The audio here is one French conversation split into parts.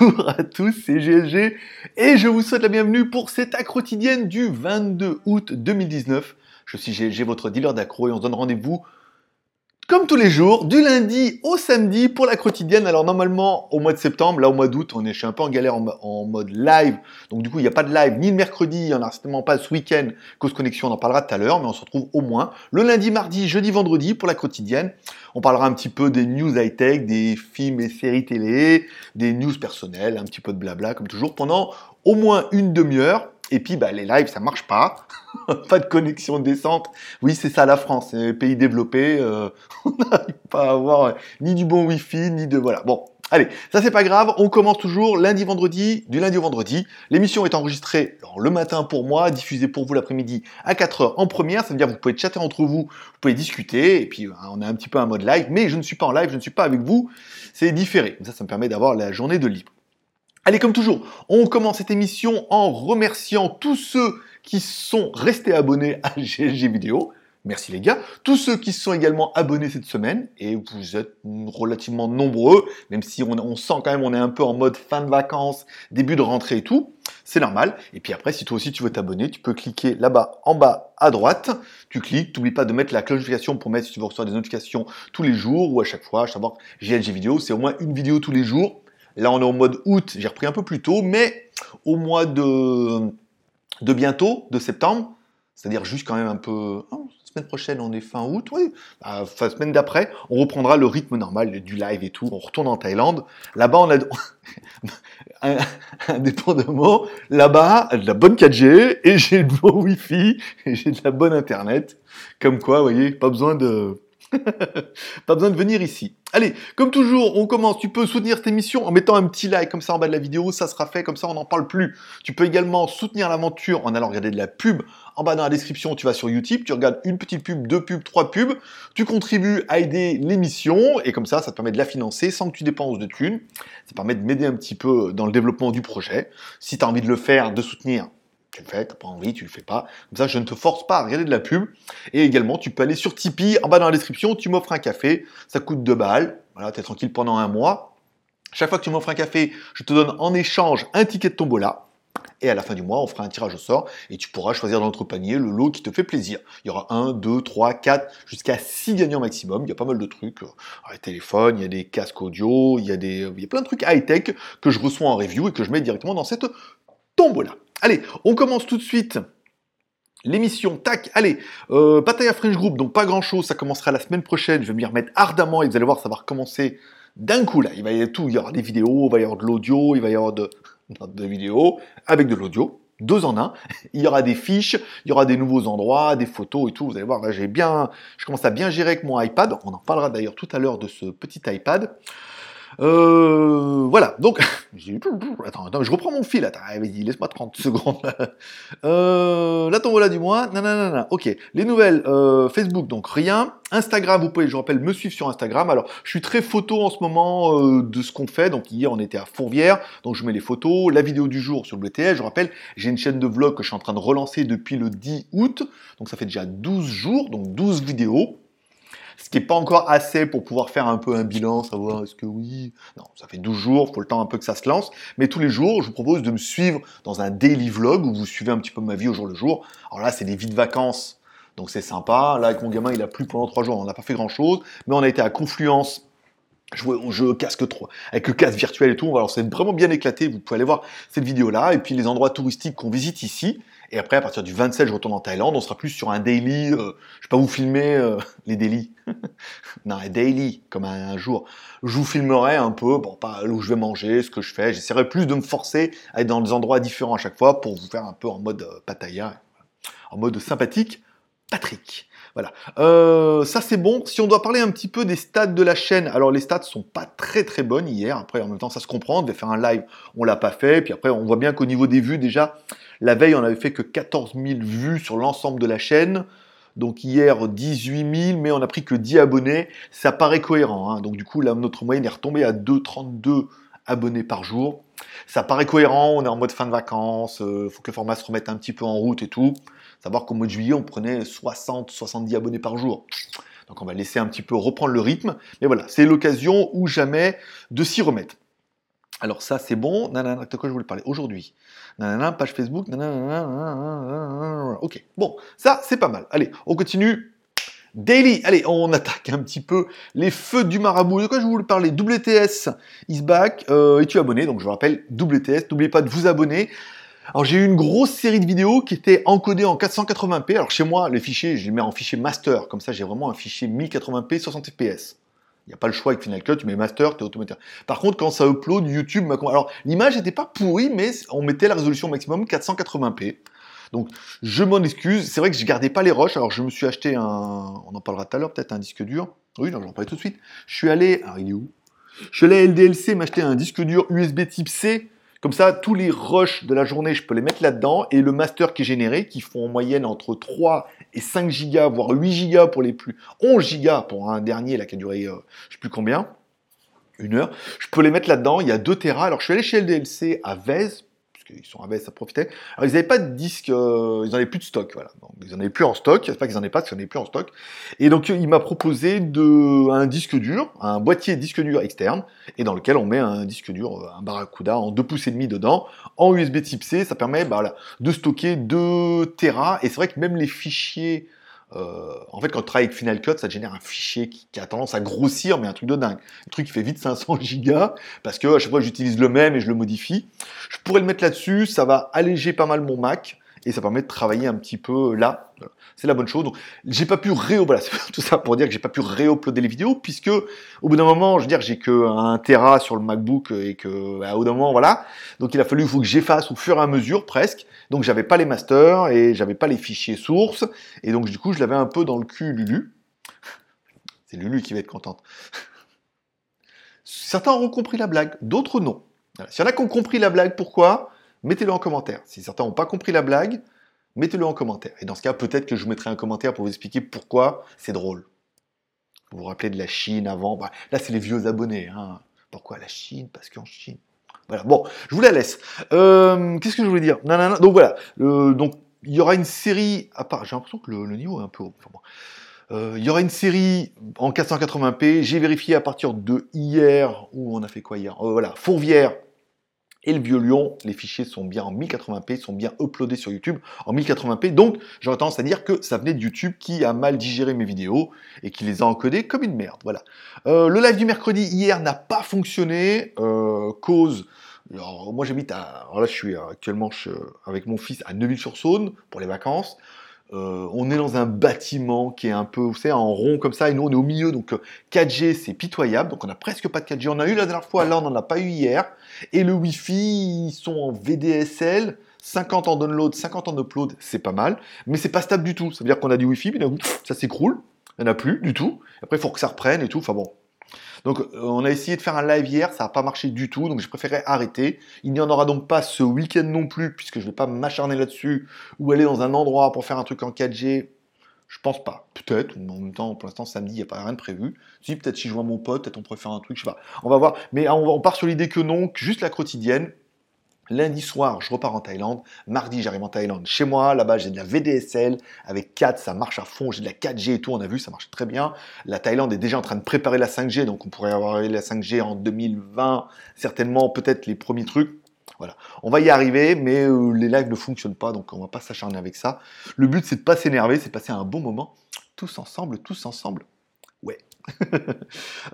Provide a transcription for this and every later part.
Bonjour à tous, c'est GLG et je vous souhaite la bienvenue pour cette accro quotidienne du 22 août 2019. Je suis GLG, votre dealer d'accro et on se donne rendez-vous comme tous les jours, du lundi au samedi pour la quotidienne. Alors normalement au mois de septembre, là au mois d'août, on est, un peu en galère en, mode live. Donc du coup, il n'y a pas de live ni le mercredi, il n'y en a certainement pas ce week-end. Cause Connexion, on en parlera tout à l'heure, mais on se retrouve au moins le lundi, mardi, jeudi, vendredi pour la quotidienne. On parlera un petit peu des news high-tech, des films et séries télé, des news personnelles, un petit peu de blabla comme toujours pendant au moins une demi-heure. Et puis, bah, les lives, ça marche pas. pas de connexion décente. Oui, c'est ça la France. pays développés, euh, on n'arrive pas à avoir euh, ni du bon Wi-Fi, ni de... Voilà. Bon, allez, ça c'est pas grave. On commence toujours lundi, vendredi, du lundi au vendredi. L'émission est enregistrée le matin pour moi, diffusée pour vous l'après-midi à 4h en première. Ça veut dire que vous pouvez chatter entre vous, vous pouvez discuter. Et puis, euh, on est un petit peu en mode live. Mais je ne suis pas en live, je ne suis pas avec vous. C'est différé. Ça, ça me permet d'avoir la journée de libre. Allez, comme toujours, on commence cette émission en remerciant tous ceux qui sont restés abonnés à GLG Vidéo. Merci les gars. Tous ceux qui sont également abonnés cette semaine, et vous êtes relativement nombreux, même si on, sent quand même on est un peu en mode fin de vacances, début de rentrée et tout, c'est normal. Et puis après, si toi aussi tu veux t'abonner, tu peux cliquer là-bas en bas à droite, tu cliques, n'oublie pas de mettre la cloche notification pour mettre si tu veux recevoir des notifications tous les jours ou à chaque fois, à savoir GLG Vidéo, c'est au moins une vidéo tous les jours Là, on est au mois d'août, j'ai repris un peu plus tôt, mais au mois de, de bientôt, de septembre, c'est-à-dire juste quand même un peu... Oh, semaine prochaine, on est fin août, oui. Bah, semaine d'après, on reprendra le rythme normal du live et tout. On retourne en Thaïlande. Là-bas, on a... Indépendamment, là-bas, de la bonne 4G, et j'ai le bon Wi-Fi, et j'ai de la bonne Internet. Comme quoi, vous voyez, pas besoin de pas besoin de venir ici. Allez, comme toujours, on commence. Tu peux soutenir cette émission en mettant un petit like comme ça en bas de la vidéo, ça sera fait, comme ça on n'en parle plus. Tu peux également soutenir l'aventure en allant regarder de la pub. En bas dans la description, tu vas sur YouTube, tu regardes une petite pub, deux pubs, trois pubs. Tu contribues à aider l'émission et comme ça, ça te permet de la financer sans que tu dépenses de thunes. Ça permet de m'aider un petit peu dans le développement du projet. Si tu as envie de le faire, de soutenir, tu le fais, t'as pas envie, tu le fais pas. Comme ça, je ne te force pas à regarder de la pub. Et également, tu peux aller sur Tipeee, en bas dans la description, tu m'offres un café, ça coûte 2 balles. Voilà, t'es tranquille pendant un mois. Chaque fois que tu m'offres un café, je te donne en échange un ticket de tombola. Et à la fin du mois, on fera un tirage au sort et tu pourras choisir dans notre panier le lot qui te fait plaisir. Il y aura 1, 2, 3, 4, jusqu'à 6 gagnants maximum. Il y a pas mal de trucs. Il y a téléphones, il y a des casques audio, il y a, des, il y a plein de trucs high-tech que je reçois en review et que je mets directement dans cette tombola. Allez, on commence tout de suite l'émission. Tac, allez, euh, à French Group, donc pas grand chose, ça commencera la semaine prochaine. Je vais m'y remettre ardemment et vous allez voir, ça va recommencer d'un coup là. Il va y avoir tout, il y aura des vidéos, il va y avoir de l'audio, il va y avoir de, de vidéos avec de l'audio. Deux en un, il y aura des fiches, il y aura des nouveaux endroits, des photos et tout. Vous allez voir, là j'ai bien, je commence à bien gérer avec mon iPad. On en parlera d'ailleurs tout à l'heure de ce petit iPad. Euh, voilà, donc, attends, attends, je reprends mon fil, attends, vas-y, laisse-moi 30 secondes. euh, là, voilà du mois, nanana, ok. Les nouvelles, euh, Facebook, donc rien. Instagram, vous pouvez, je rappelle, me suivre sur Instagram. Alors, je suis très photo en ce moment euh, de ce qu'on fait. Donc, hier, on était à Fourvière, donc je mets les photos. La vidéo du jour sur le BTS, je rappelle, j'ai une chaîne de vlog que je suis en train de relancer depuis le 10 août. Donc, ça fait déjà 12 jours, donc 12 vidéos ce qui n'est pas encore assez pour pouvoir faire un peu un bilan, savoir est-ce que oui, non, ça fait 12 jours, il faut le temps un peu que ça se lance, mais tous les jours, je vous propose de me suivre dans un daily vlog où vous suivez un petit peu ma vie au jour le jour. Alors là, c'est des vies de vacances, donc c'est sympa. Là, avec mon gamin, il a plu pendant 3 jours, on n'a pas fait grand-chose, mais on a été à Confluence jouer au jeu casque 3 avec le casque virtuel et tout. Alors c'est vraiment bien éclaté. Vous pouvez aller voir cette vidéo là et puis les endroits touristiques qu'on visite ici. Et après, à partir du 27, je retourne en Thaïlande. On sera plus sur un daily. Euh, je vais pas vous filmer euh, les daily. non, un daily, comme un, jour. Je vous filmerai un peu, bon, pas où je vais manger, ce que je fais. J'essaierai plus de me forcer à être dans des endroits différents à chaque fois pour vous faire un peu en mode euh, en mode sympathique. Patrick. Voilà. Euh, ça c'est bon. Si on doit parler un petit peu des stats de la chaîne, alors les stats sont pas très très bonnes hier. Après en même temps ça se comprend. On devait faire un live, on l'a pas fait. Puis après on voit bien qu'au niveau des vues déjà, la veille, on avait fait que 14 000 vues sur l'ensemble de la chaîne. Donc hier, 18 000, mais on a pris que 10 abonnés. Ça paraît cohérent. Hein. Donc du coup, notre moyenne est retombée à 2,32 abonnés par jour. Ça paraît cohérent, on est en mode fin de vacances, il euh, faut que le format se remette un petit peu en route et tout. Savoir qu'au mois de juillet, on prenait 60, 70 abonnés par jour. Donc on va laisser un petit peu reprendre le rythme. Mais voilà, c'est l'occasion ou jamais de s'y remettre. Alors ça, c'est bon. Nanana, de quoi je voulais parler aujourd'hui? Nanana, page Facebook. Nanana, ok, bon, ça, c'est pas mal. Allez, on continue. Daily, allez, on attaque un petit peu les feux du marabout. De quoi je voulais parler? WTS is back. Euh, Es-tu abonné? Donc je vous rappelle, WTS, n'oubliez pas de vous abonner. Alors j'ai eu une grosse série de vidéos qui étaient encodées en 480p. Alors chez moi, les fichiers, je les mets en fichier master. Comme ça, j'ai vraiment un fichier 1080p 60 fps. Il n'y a pas le choix avec Final Cut, tu mets master, tu es automatique. Par contre, quand ça upload, YouTube. Alors, l'image n'était pas pourrie, mais on mettait la résolution maximum 480p. Donc, je m'en excuse. C'est vrai que je gardais pas les rushs. Alors, je me suis acheté un... On en parlera tout à l'heure, peut-être un disque dur. Oui, non, j'en parle tout de suite. Je suis allé... Alors, il est où? Je suis allé à LDLC m'acheter un disque dur USB type C comme ça, tous les rushs de la journée, je peux les mettre là-dedans. Et le master qui est généré, qui font en moyenne entre 3 et 5 gigas, voire 8 gigas pour les plus, 11 gigas pour un dernier là, qui a duré, euh, je sais plus combien, une heure. Je peux les mettre là-dedans. Il y a 2 Tera. Alors, je suis allé chez LDLC à Vez ils sont à ça profitait. Alors, ils n'avaient pas de disque, euh, ils n'en avaient plus de stock, voilà. Donc, ils n'en avaient plus en stock, c'est pas qu'ils n'en avaient pas, qu'ils n'en avaient plus en stock. Et donc, il m'a proposé de, un disque dur, un boîtier disque dur externe, et dans lequel on met un disque dur, euh, un Barracuda en 2 pouces et demi dedans, en USB type C, ça permet, bah, voilà, de stocker 2 Tera, et c'est vrai que même les fichiers euh, en fait, quand tu travailles avec Final Cut, ça génère un fichier qui, a tendance à grossir, mais un truc de dingue. Un truc qui fait vite 500 gigas, parce que à chaque fois j'utilise le même et je le modifie. Je pourrais le mettre là-dessus, ça va alléger pas mal mon Mac, et ça permet de travailler un petit peu là c'est la bonne chose. Donc, j'ai pas pu ré voilà, tout ça pour dire que j'ai pas pu réuploader les vidéos, puisque au bout d'un moment, je veux dire, j'ai que un Tera sur le MacBook et que, bah, au bout d'un moment, voilà. Donc, il a fallu, faut que j'efface au fur et à mesure, presque. Donc, j'avais pas les masters et j'avais pas les fichiers sources. Et donc, du coup, je l'avais un peu dans le cul, Lulu. C'est Lulu qui va être contente. Certains auront compris la blague, d'autres non. S'il y en a qui ont compris la blague, pourquoi? Mettez-le en commentaire. Si certains n'ont pas compris la blague, mettez-le en commentaire. Et dans ce cas, peut-être que je vous mettrai un commentaire pour vous expliquer pourquoi c'est drôle. Vous vous rappelez de la Chine avant? Bah, Là, c'est les vieux abonnés. Hein. Pourquoi la Chine? Parce qu'en Chine. Voilà. Bon, je vous la laisse. Euh, qu'est-ce que je voulais dire? Donc voilà. donc il y aura une série. À part, j'ai l'impression que le, niveau est un peu haut. Euh, il y aura une série en 480p. J'ai vérifié à partir de hier. Où on a fait quoi hier? Euh, Voilà, Fourvière et le vieux lion, les fichiers sont bien en 1080p, sont bien uploadés sur YouTube en 1080p. Donc, j'aurais tendance à dire que ça venait de YouTube qui a mal digéré mes vidéos et qui les a encodées comme une merde. Voilà. Euh, le live du mercredi hier n'a pas fonctionné. Euh, cause. Alors, moi, j'habite à. Alors là, je suis actuellement avec mon fils à Neuville-sur-Saône pour les vacances. Euh, on est dans un bâtiment qui est un peu, vous savez, en rond comme ça, et nous on est au milieu, donc 4G c'est pitoyable, donc on a presque pas de 4G. On a eu la dernière fois, là on n'en a pas eu hier. Et le Wi-Fi, ils sont en VDSL, 50 en download, 50 en upload, c'est pas mal, mais c'est pas stable du tout. Ça veut dire qu'on a du Wi-Fi, mais ça s'écroule, il n'y en a plus du tout. Après il faut que ça reprenne et tout, enfin bon, donc euh, on a essayé de faire un live hier, ça n'a pas marché du tout, donc j'ai préféré arrêter. Il n'y en aura donc pas ce week-end non plus, puisque je ne vais pas m'acharner là-dessus, ou aller dans un endroit pour faire un truc en 4G. Je pense pas. Peut-être, en même temps, pour l'instant, samedi, il n'y a pas rien de prévu. Si, peut-être si je vois mon pote, peut-être on pourrait faire un truc, je sais pas. On va voir. Mais on, on part sur l'idée que non, juste la quotidienne. Lundi soir, je repars en Thaïlande. Mardi, j'arrive en Thaïlande chez moi. Là-bas, j'ai de la VDSL avec 4, ça marche à fond. J'ai de la 4G et tout, on a vu, ça marche très bien. La Thaïlande est déjà en train de préparer la 5G, donc on pourrait avoir la 5G en 2020, certainement, peut-être les premiers trucs. Voilà, on va y arriver, mais euh, les lives ne fonctionnent pas, donc on va pas s'acharner avec ça. Le but, c'est de pas s'énerver, c'est de passer un bon moment, tous ensemble, tous ensemble. Ouais.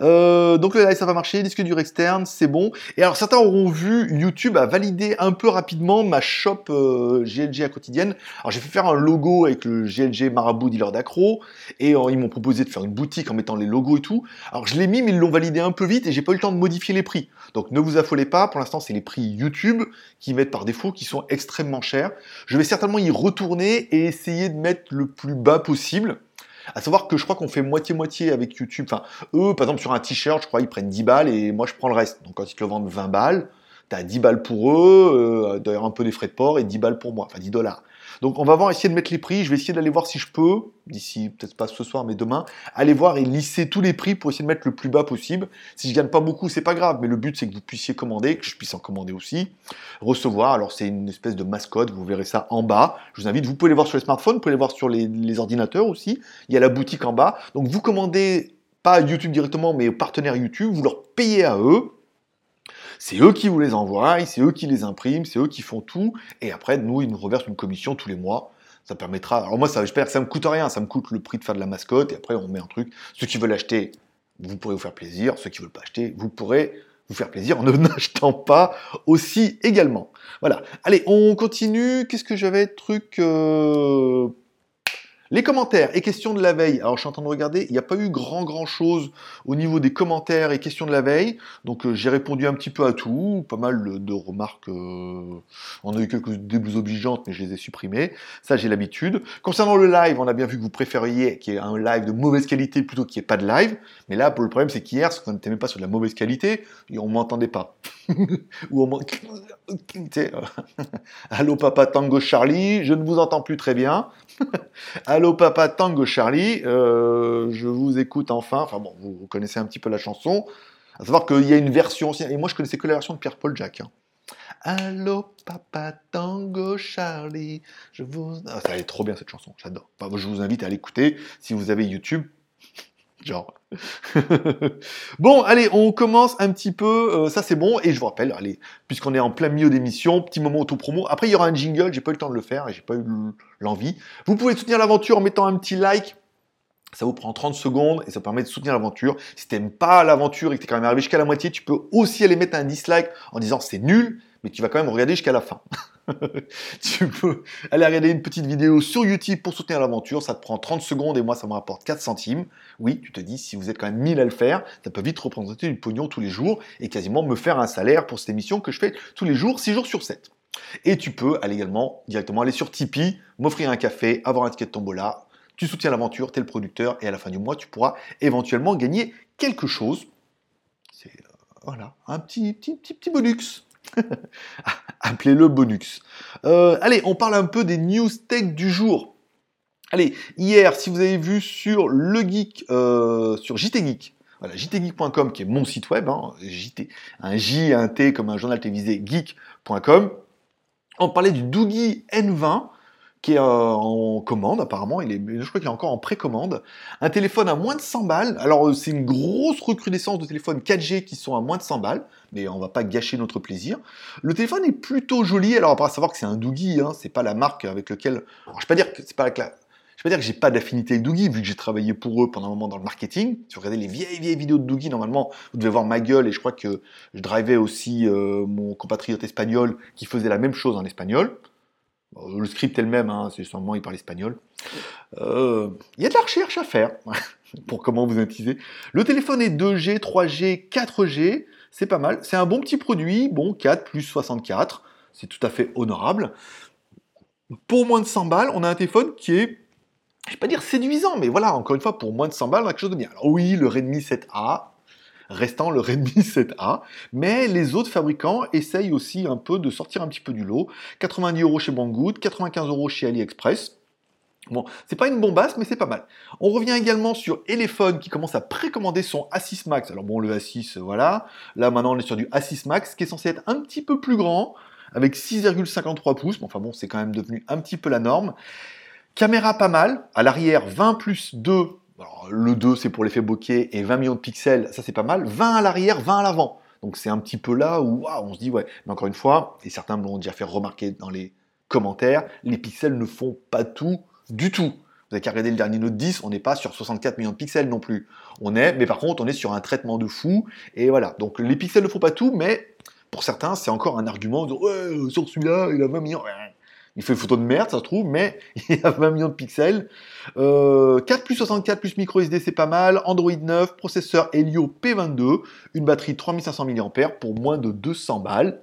Euh, donc ça va marcher, disque dur externe, c'est bon. Et alors certains auront vu, YouTube a validé un peu rapidement ma shop GLG euh, à quotidienne. Alors j'ai fait faire un logo avec le GLG Marabout dealer d'accro, et euh, ils m'ont proposé de faire une boutique en mettant les logos et tout. Alors je l'ai mis, mais ils l'ont validé un peu vite, et j'ai pas eu le temps de modifier les prix. Donc ne vous affolez pas, pour l'instant c'est les prix YouTube qui mettent par défaut, qui sont extrêmement chers. Je vais certainement y retourner et essayer de mettre le plus bas possible. À savoir que je crois qu'on fait moitié-moitié avec YouTube. Enfin, eux, par exemple, sur un t-shirt, je crois, ils prennent 10 balles et moi, je prends le reste. Donc, quand ils te le vendent 20 balles, tu as 10 balles pour eux, euh, d'ailleurs un peu des frais de port et 10 balles pour moi, enfin 10 dollars. Donc on va voir, essayer de mettre les prix. Je vais essayer d'aller voir si je peux, d'ici peut-être pas ce soir, mais demain, aller voir et lisser tous les prix pour essayer de mettre le plus bas possible. Si je gagne pas beaucoup, c'est pas grave, mais le but c'est que vous puissiez commander, que je puisse en commander aussi, recevoir. Alors c'est une espèce de mascotte, vous verrez ça en bas. Je vous invite, vous pouvez les voir sur les smartphones, vous pouvez les voir sur les, les ordinateurs aussi. Il y a la boutique en bas. Donc vous commandez pas YouTube directement, mais aux partenaires YouTube, vous leur payez à eux C'est eux qui vous les envoient, c'est eux qui les impriment, c'est eux qui font tout. Et après, nous, ils nous reversent une commission tous les mois. Ça permettra. Alors moi, ça, j'espère que ça me coûte rien. Ça me coûte le prix de faire de la mascotte. Et après, on met un truc. Ceux qui veulent acheter, vous pourrez vous faire plaisir. Ceux qui veulent pas acheter, vous pourrez vous faire plaisir en ne n'achetant pas aussi également. Voilà. Allez, on continue. Qu'est-ce que j'avais? Truc euh, les commentaires et questions de la veille. Alors je suis en train de regarder, il n'y a pas eu grand grand chose au niveau des commentaires et questions de la veille. Donc euh, j'ai répondu un petit peu à tout, pas mal de remarques. Euh, on a eu quelques débuts obligeantes, mais je les ai supprimées. Ça j'ai l'habitude. Concernant le live, on a bien vu que vous préfériez qu'il y ait un live de mauvaise qualité plutôt qu'il n'y ait pas de live. Mais là, pour le problème, c'est qu'hier, qu'on n'était même pas sur de la mauvaise qualité, et on m'entendait pas. Ou on Allô papa Tango Charlie, je ne vous entends plus très bien. Allô papa Tango Charlie, euh, je vous écoute enfin. Enfin bon, vous, connaissez un petit peu la chanson. À savoir qu'il y a une version aussi, et moi je connaissais que la version de Pierre-Paul Jacques. Hein. Allô papa Tango Charlie, je vous... Ah, ça est trop bien cette chanson, j'adore. je vous invite à l'écouter si vous avez YouTube. Genre. bon, allez, on commence un petit peu. Euh, ça, c'est bon. Et je vous rappelle, allez, puisqu'on est en plein milieu d'émission, petit moment auto-promo. Après, il y aura un jingle. J'ai pas eu le temps de le faire et j'ai pas eu l'envie. Vous pouvez soutenir l'aventure en mettant un petit like. Ça vous prend 30 secondes et ça permet de soutenir l'aventure. Si t'aimes pas l'aventure et que t'es quand même arrivé jusqu'à la moitié, tu peux aussi aller mettre un dislike en disant c'est nul, mais tu vas quand même regarder jusqu'à la fin. tu peux aller regarder une petite vidéo sur YouTube pour soutenir l'aventure, ça te prend 30 secondes et moi ça me rapporte 4 centimes. Oui, tu te dis, si vous êtes quand même 1000 à le faire, ça peut vite représenter du pognon tous les jours et quasiment me faire un salaire pour cette émission que je fais tous les jours, 6 jours sur 7. Et tu peux aller également directement aller sur Tipeee, m'offrir un café, avoir un ticket de tombola, tu soutiens l'aventure, tu es le producteur et à la fin du mois tu pourras éventuellement gagner quelque chose. C'est euh, voilà, un petit, petit, petit, petit bonus. Appelez-le bonus. Euh, allez, on parle un peu des news tech du jour. Allez, hier, si vous avez vu sur le geek, euh, sur JT Geek, voilà, jtgeek.com qui est mon site web, hein, JT, un J, un T comme un journal télévisé geek.com, on parlait du Doogie N20 qui est euh, en commande apparemment, il est, je crois qu'il est encore en précommande. Un téléphone à moins de 100 balles. Alors euh, c'est une grosse recrudescence de téléphones 4G qui sont à moins de 100 balles, mais on va pas gâcher notre plaisir. Le téléphone est plutôt joli. Alors à savoir que c'est un Doogie, hein, c'est pas la marque avec laquelle. Je vais pas dire que c'est pas la je vais pas dire que j'ai pas d'affinité avec Doogie, vu que j'ai travaillé pour eux pendant un moment dans le marketing. Si vous regardez les vieilles, vieilles vidéos de Doogie, normalement, vous devez voir ma gueule, et je crois que je drivais aussi euh, mon compatriote espagnol qui faisait la même chose en espagnol. Le script est le même, hein, c'est sûrement il parle espagnol. Euh, il y a de la recherche à faire pour comment vous utiliser. Le téléphone est 2G, 3G, 4G, c'est pas mal. C'est un bon petit produit, bon 4 plus 64, c'est tout à fait honorable. Pour moins de 100 balles, on a un téléphone qui est, je vais pas dire séduisant, mais voilà, encore une fois, pour moins de 100 balles, on a quelque chose de bien. Alors oui, le Redmi 7A, restant le Redmi 7A. Mais les autres fabricants essayent aussi un peu de sortir un petit peu du lot. 90 euros chez Banggood, 95 euros chez AliExpress. Bon, c'est pas une bombasse, mais c'est pas mal. On revient également sur Elephone qui commence à précommander son A6 Max. Alors bon, le A6, voilà. Là, maintenant, on est sur du A6 Max qui est censé être un petit peu plus grand, avec 6,53 pouces. Mais enfin bon, c'est quand même devenu un petit peu la norme. Caméra pas mal. À l'arrière, 20 plus 2 le 2, c'est pour l'effet bokeh, et 20 millions de pixels, ça c'est pas mal. 20 à l'arrière, 20 à l'avant. Donc c'est un petit peu là où on se dit, ouais. Mais encore une fois, et certains me l'ont déjà fait remarquer dans les commentaires, les pixels ne font pas tout du tout. Vous avez qu'à regarder le dernier Note 10, on n'est pas sur 64 millions de pixels non plus. On est, mais par contre, on est sur un traitement de fou, et voilà. Donc les pixels ne font pas tout, mais pour certains, c'est encore un argument sur celui-là, il a 20 millions il fait une photo de merde, ça se trouve, mais il a 20 millions de pixels. 4 euh, plus 64 plus micro SD, c'est pas mal. Android 9, processeur Helio P22, une batterie 3500 mAh pour moins de 200 balles.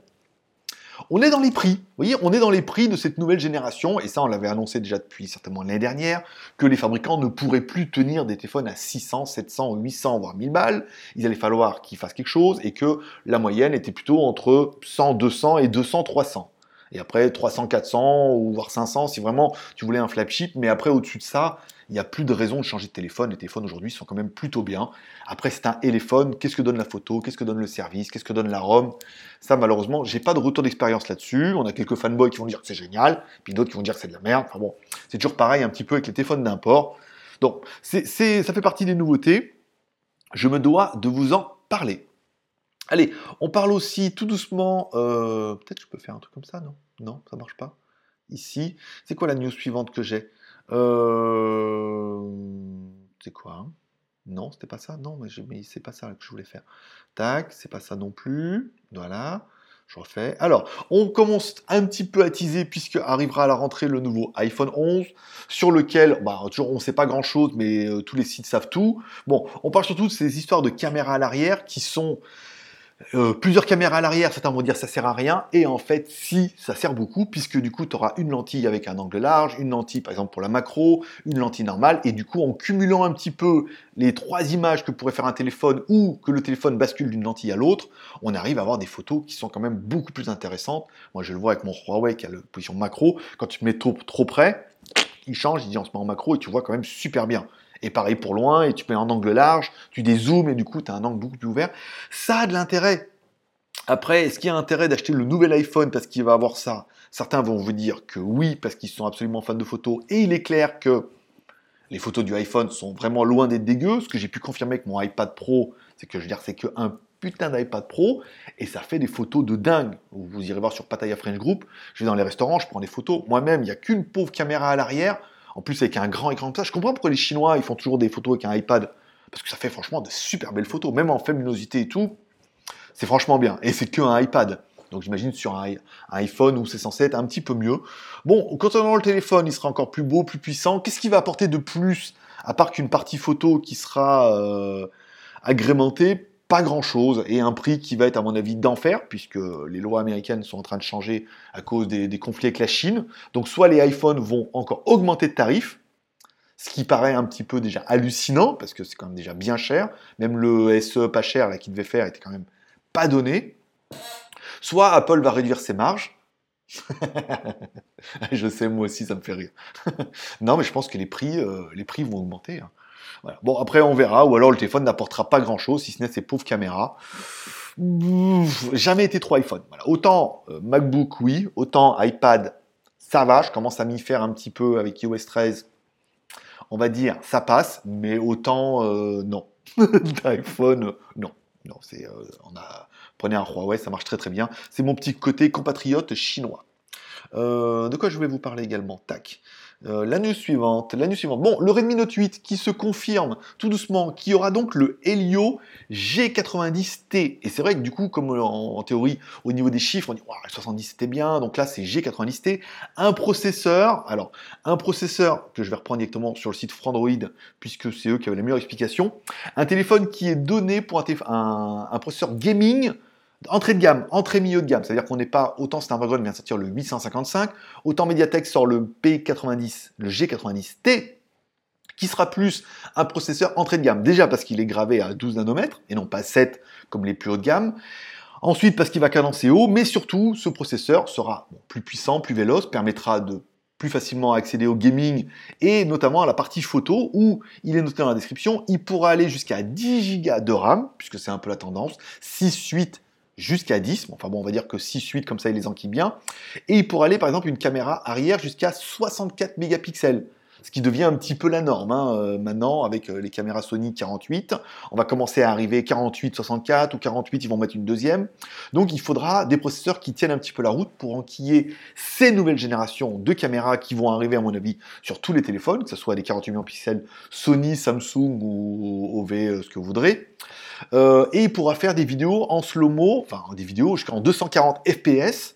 On est dans les prix, vous voyez, on est dans les prix de cette nouvelle génération, et ça on l'avait annoncé déjà depuis certainement l'année dernière, que les fabricants ne pourraient plus tenir des téléphones à 600, 700, 800, voire 1000 balles, il allait falloir qu'ils fassent quelque chose, et que la moyenne était plutôt entre 100, 200 et 200, 300. Et après, 300, 400 ou voire 500 si vraiment tu voulais un flagship. Mais après, au-dessus de ça, il n'y a plus de raison de changer de téléphone. Les téléphones aujourd'hui sont quand même plutôt bien. Après, c'est un téléphone. Qu'est-ce que donne la photo? Qu'est-ce que donne le service? Qu'est-ce que donne la ROM? Ça, malheureusement, j'ai pas de retour d'expérience là-dessus. On a quelques fanboys qui vont dire que c'est génial, puis d'autres qui vont dire que c'est de la merde. Enfin bon, c'est toujours pareil un petit peu avec les téléphones d'import. Donc, ça fait partie des nouveautés. Je me dois de vous en parler. Allez, on parle aussi tout doucement. euh, Peut-être que je peux faire un truc comme ça, non? Non, ça marche pas. Ici, c'est quoi la news suivante que j'ai? Euh, C'est quoi? Non, c'était pas ça? Non, mais c'est pas ça que je voulais faire. Tac, c'est pas ça non plus. Voilà. Je refais. Alors, on commence un petit peu à teaser puisque arrivera à la rentrée le nouveau iPhone 11 sur lequel, bah, toujours, on ne sait pas grand chose, mais euh, tous les sites savent tout. Bon, on parle surtout de ces histoires de caméras à l'arrière qui sont euh, plusieurs caméras à l'arrière, certains vont dire ça sert à rien, et en fait, si, ça sert beaucoup, puisque du coup, tu auras une lentille avec un angle large, une lentille par exemple pour la macro, une lentille normale, et du coup, en cumulant un petit peu les trois images que pourrait faire un téléphone ou que le téléphone bascule d'une lentille à l'autre, on arrive à avoir des photos qui sont quand même beaucoup plus intéressantes. Moi, je le vois avec mon Huawei qui a la position macro, quand tu te mets trop, trop près, il change, il dit on se met en macro, et tu vois quand même super bien. Et pareil pour loin, et tu mets un angle large, tu dézoomes, et du coup, tu as un angle beaucoup plus ouvert. Ça a de l'intérêt. Après, est-ce qu'il y a intérêt d'acheter le nouvel iPhone parce qu'il va avoir ça? Certains vont vous dire que oui, parce qu'ils sont absolument fans de photos. Et il est clair que les photos du iPhone sont vraiment loin d'être dégueu. Ce que j'ai pu confirmer avec mon iPad Pro, c'est que je veux dire, c'est qu'un putain d'iPad Pro et ça fait des photos de dingue. Vous irez voir sur Pattaya French Group. Je vais dans les restaurants, je prends des photos. Moi-même, il n'y a qu'une pauvre caméra à l'arrière. En plus, avec un grand écran ça. Je comprends pourquoi les Chinois, ils font toujours des photos avec un iPad. Parce que ça fait franchement de super belles photos. Même en faible luminosité et tout, c'est franchement bien. Et c'est qu'un iPad. Donc j'imagine sur un, un iPhone où c'est censé être un petit peu mieux. Bon, quand on aura le téléphone, il sera encore plus beau, plus puissant. Qu'est-ce qu'il va apporter de plus, à part qu'une partie photo qui sera euh, agrémentée? Pas grand-chose. Et un prix qui va être, à mon avis, d'enfer, puisque les lois américaines sont en train de changer à cause des, conflits avec la Chine. Donc soit les iPhones vont encore augmenter de tarifs, ce qui paraît un petit peu déjà hallucinant, parce que c'est quand même déjà bien cher. Même le SE pas cher là qu'il devait faire était quand même pas donné. Soit Apple va réduire ses marges. je sais, moi aussi, ça me fait rire. non, mais je pense que les prix, euh, les prix vont augmenter. hein. Bon, après, on verra. Ou alors, le téléphone n'apportera pas grand-chose, si ce n'est ses pauvres caméras. Jamais été trop iPhone. Autant euh, MacBook, oui. Autant iPad, ça va. Je commence à m'y faire un petit peu avec iOS 13. On va dire, ça passe. Mais autant, euh, non. d'iPhone, non. Non, c'est, euh, on a, prenez un Huawei, ça marche très très bien. C'est mon petit côté compatriote chinois. De quoi je vais vous parler également? Tac. Euh, la news suivante, la news suivante. Bon, le Redmi Note 8 qui se confirme tout doucement, qui aura donc le Helio G90T. Et c'est vrai que du coup, comme en, théorie, au niveau des chiffres, on dit, le 70 c'était bien, donc là c'est G90T. Un processeur, alors, un processeur que je vais reprendre directement sur le site Frandroid, puisque c'est eux qui avaient la meilleure explication. Un téléphone qui est donné pour un- un processeur gaming entrée de gamme, entrée milieu de gamme, c'est-à-dire qu'on n'est pas autant Snapdragon vient de sortir le 855, autant Mediatek sort le P90, le G90T, qui sera plus un processeur entrée de gamme. Déjà parce qu'il est gravé à 12 nanomètres et non pas 7 comme les plus haut de gamme. Ensuite parce qu'il va cadencer haut, mais surtout ce processeur sera plus puissant, plus véloce, permettra de plus facilement accéder au gaming et notamment à la partie photo où il est noté dans la description, il pourra aller jusqu'à 10 Go de RAM, puisque c'est un peu la tendance, 6, 8 jusqu'à 10, enfin bon on va dire que 6, 8 comme ça il les enquille bien, et il pourra aller par exemple une caméra arrière jusqu'à 64 mégapixels, ce qui devient un petit peu la norme hein, euh, maintenant avec euh, les caméras Sony 48, on va commencer à arriver 48, 64 ou 48 ils vont mettre une deuxième, donc il faudra des processeurs qui tiennent un petit peu la route pour enquiller ces nouvelles générations de caméras qui vont arriver, à mon avis, sur tous les téléphones, que ce soit des 48 millions de pixels Sony, Samsung ou OV, euh, ce que vous voudrez. Euh, et il pourra faire des vidéos en slow-mo, enfin des vidéos jusqu'en 240 FPS.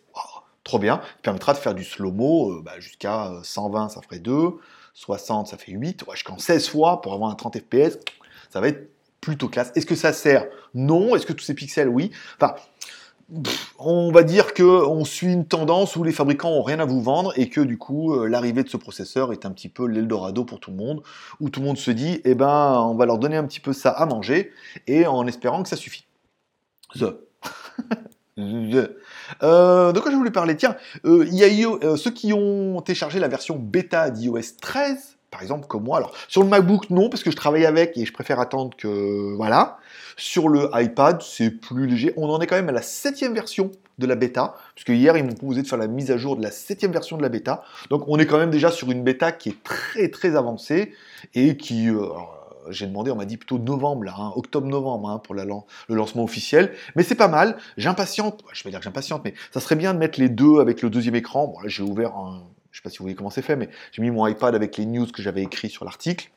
Trop bien. Permettra de faire du slow-mo euh, bah, jusqu'à euh, 120, ça ferait 2. 60, ça fait 8. Ouais, jusqu'en 16 fois pour avoir un 30 FPS. Ça va être plutôt classe. Est-ce que ça sert? Non. Est-ce que tous ces pixels? Oui. Enfin, on va dire que on suit une tendance où les fabricants ont rien à vous vendre et que du coup euh, l'arrivée de ce processeur est un petit peu l'Eldorado pour tout le monde, où tout le monde se dit eh ben on va leur donner un petit peu ça à manger et en espérant que ça suffit. The. The. Euh, de quoi je voulais parler? Tiens, euh, ceux qui ont téléchargé la version bêta d'iOS 13, par exemple comme moi. Alors sur le MacBook non parce que je travaille avec et je préfère attendre que voilà. Sur le iPad c'est plus léger. On en est quand même à la septième version de la bêta, puisque hier ils m'ont proposé de faire la mise à jour de la septième version de la bêta. Donc on est quand même déjà sur une bêta qui est très très avancée et qui, euh, j'ai demandé, on m'a dit plutôt novembre, là, hein, octobre-novembre, hein, pour la le lancement officiel. Mais c'est pas mal. J'impatiente, je vais dire que j'impatiente, mais ça serait bien de mettre les deux avec le deuxième écran. Bon, là, j'ai ouvert un, je sais pas si vous voyez comment c'est fait, mais j'ai mis mon iPad avec les news que j'avais écrit sur l'article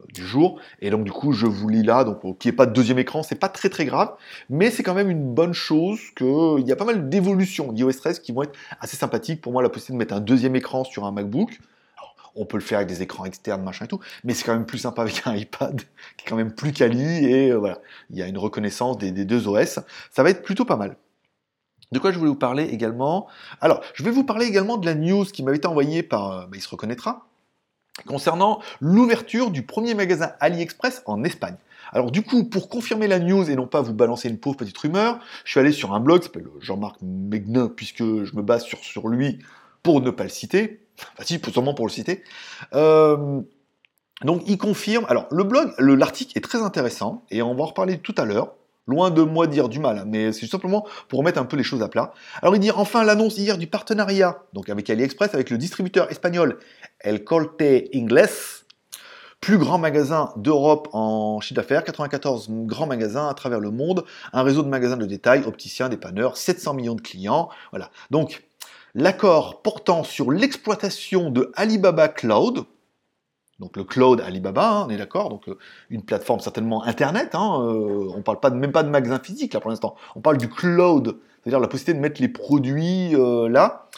euh, du jour. Et donc, du coup, je vous lis là. Donc, qu'il n'y ait pas de deuxième écran, c'est pas très très grave. Mais c'est quand même une bonne chose qu'il y a pas mal d'évolutions d'iOS 13 qui vont être assez sympathiques. Pour moi, la possibilité de mettre un deuxième écran sur un MacBook. on peut le faire avec des écrans externes, machin et tout. Mais c'est quand même plus sympa avec un iPad qui est quand même plus quali. Et euh, voilà, il y a une reconnaissance des, des deux OS. Ça va être plutôt pas mal. De quoi je voulais vous parler également? Alors, je vais vous parler également de la news qui m'avait été envoyée par, euh, bah, il se reconnaîtra, concernant l'ouverture du premier magasin AliExpress en Espagne. Alors du coup, pour confirmer la news et non pas vous balancer une pauvre petite rumeur, je suis allé sur un blog s'appelle Jean-Marc Megnin, puisque je me base sur, lui pour ne pas le citer. Enfin si, seulement pour le citer. Euh, donc il confirme. Alors le blog, l'article est très intéressant et on va en reparler tout à l'heure. Loin de moi dire du mal, hein, mais c'est simplement pour remettre un peu les choses à plat. Alors il dit enfin l'annonce hier du partenariat, donc avec AliExpress, avec le distributeur espagnol El Colte Ingles, plus grand magasin d'Europe en chiffre d'affaires, 94 grands magasins à travers le monde, un réseau de magasins de détail, opticiens, dépanneurs, 700 millions de clients, voilà. Donc l'accord portant sur l'exploitation de Alibaba Cloud, donc le cloud Alibaba, hein, on est d'accord, donc euh, une plateforme certainement Internet, hein, euh, on ne parle pas même pas de magasin physique là pour l'instant, on parle du cloud, c'est-à-dire la possibilité de mettre les produits euh, là,